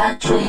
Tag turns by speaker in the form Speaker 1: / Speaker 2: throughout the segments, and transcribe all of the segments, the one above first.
Speaker 1: time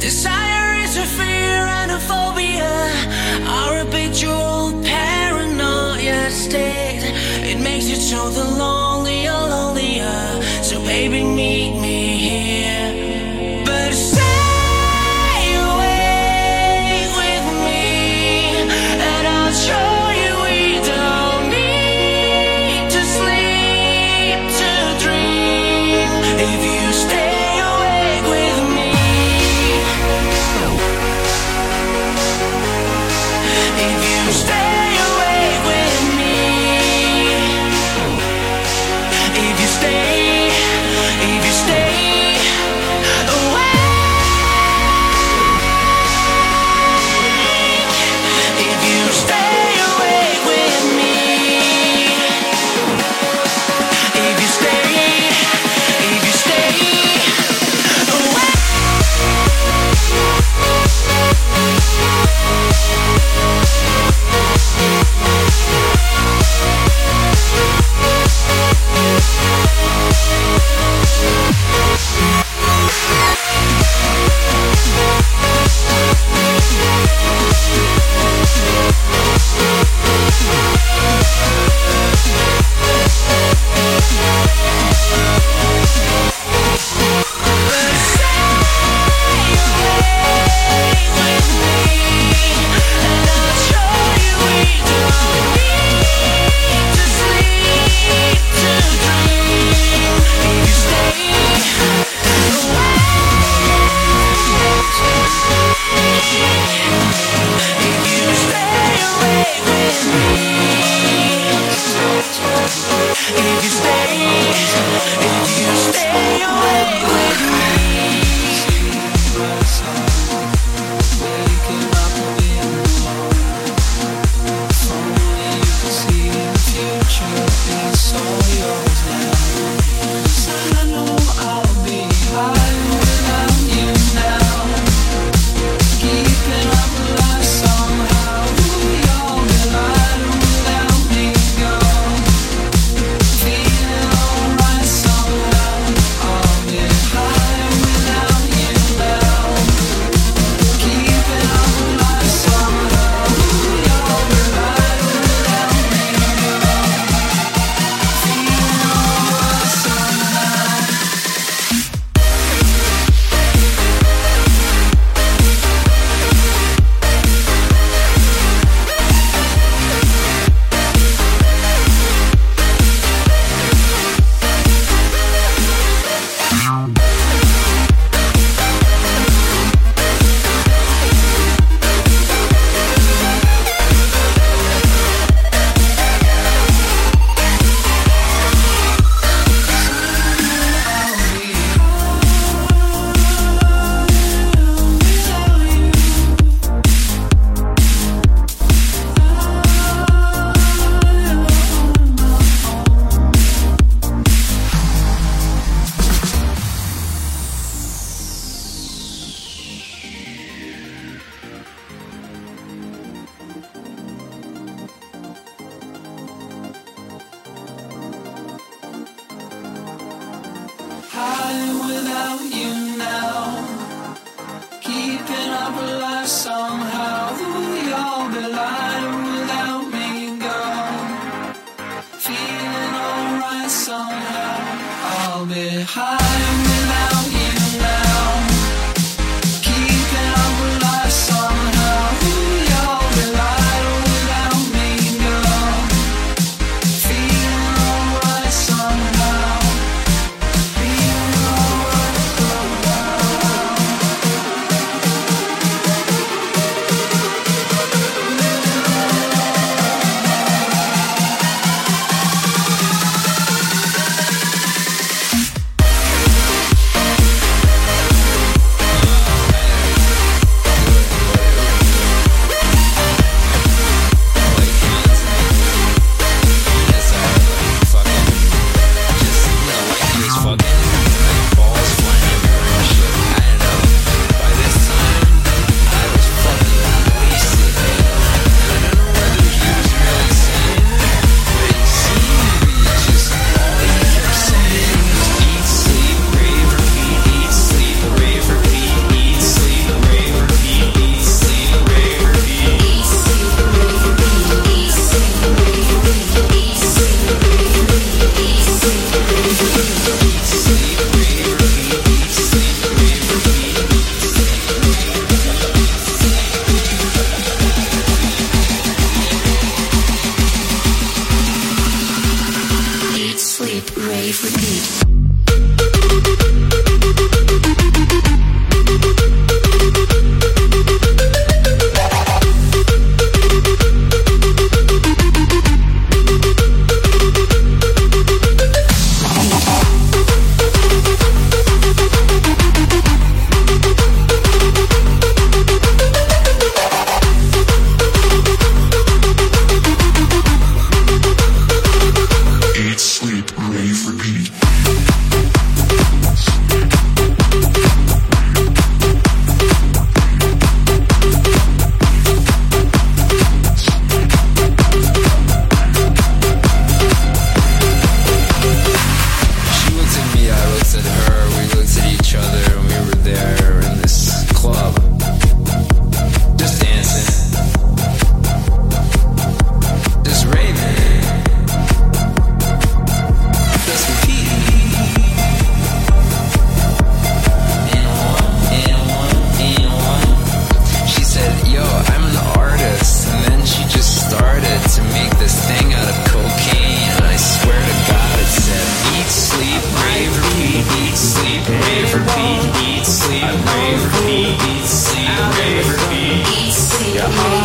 Speaker 2: Desire is a fear and a phobia, our habitual paranoia state. It makes it so the lonelier, lonelier. So baby, meet me here.